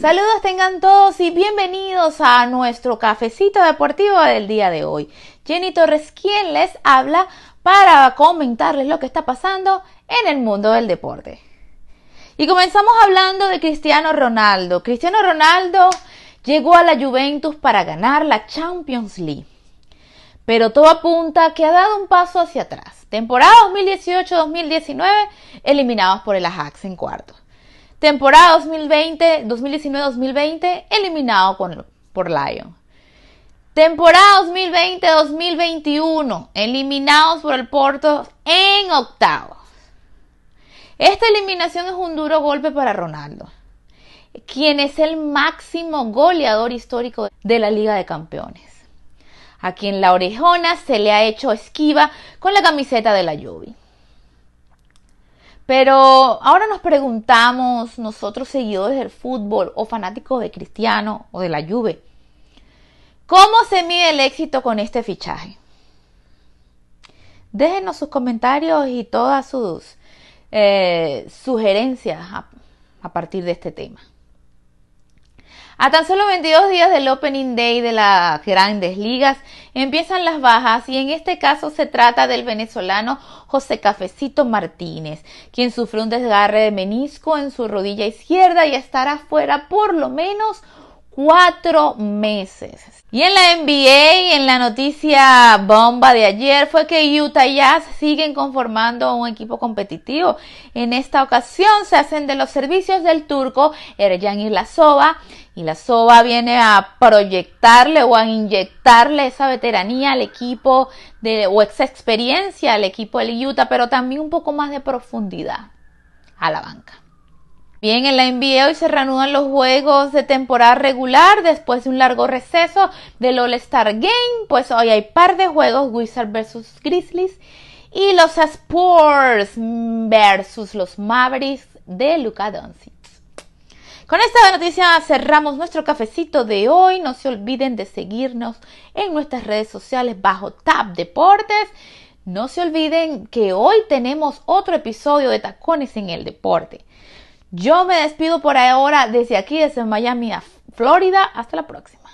Saludos tengan todos y bienvenidos a nuestro cafecito deportivo del día de hoy. Jenny Torres, quien les habla para comentarles lo que está pasando en el mundo del deporte. Y comenzamos hablando de Cristiano Ronaldo. Cristiano Ronaldo llegó a la Juventus para ganar la Champions League. Pero todo apunta que ha dado un paso hacia atrás. Temporada 2018-2019 eliminados por el Ajax en cuartos. Temporada 2020, 2019-2020 eliminado por Lyon. Temporada 2020-2021 eliminados por el Porto en octavos. Esta eliminación es un duro golpe para Ronaldo, quien es el máximo goleador histórico de la Liga de Campeones, a quien la orejona se le ha hecho esquiva con la camiseta de la Juve. Pero ahora nos preguntamos, nosotros seguidores del fútbol o fanáticos de Cristiano o de la Juve, ¿cómo se mide el éxito con este fichaje? Déjenos sus comentarios y todas sus eh, sugerencias a partir de este tema. A tan solo 22 días del Opening Day de las grandes ligas empiezan las bajas y en este caso se trata del venezolano José Cafecito Martínez, quien sufrió un desgarre de menisco en su rodilla izquierda y estará fuera por lo menos cuatro meses. Y en la NBA, en la noticia bomba de ayer, fue que Utah Jazz siguen conformando un equipo competitivo. En esta ocasión se hacen de los servicios del turco Erjan Ilasova y la SOBA viene a proyectarle o a inyectarle esa veteranía al equipo de, o esa experiencia al equipo del Utah, pero también un poco más de profundidad a la banca. Bien, en la NBA hoy se reanudan los juegos de temporada regular después de un largo receso del All-Star Game. Pues hoy hay par de juegos, Wizards versus Grizzlies y los Spurs versus los Mavericks de Luka Doncic. Con esta noticia cerramos nuestro cafecito de hoy. No se olviden de seguirnos en nuestras redes sociales bajo Tab Deportes. No se olviden que hoy tenemos otro episodio de Tacones en el Deporte. Yo me despido por ahora desde aquí, desde Miami, Florida. Hasta la próxima.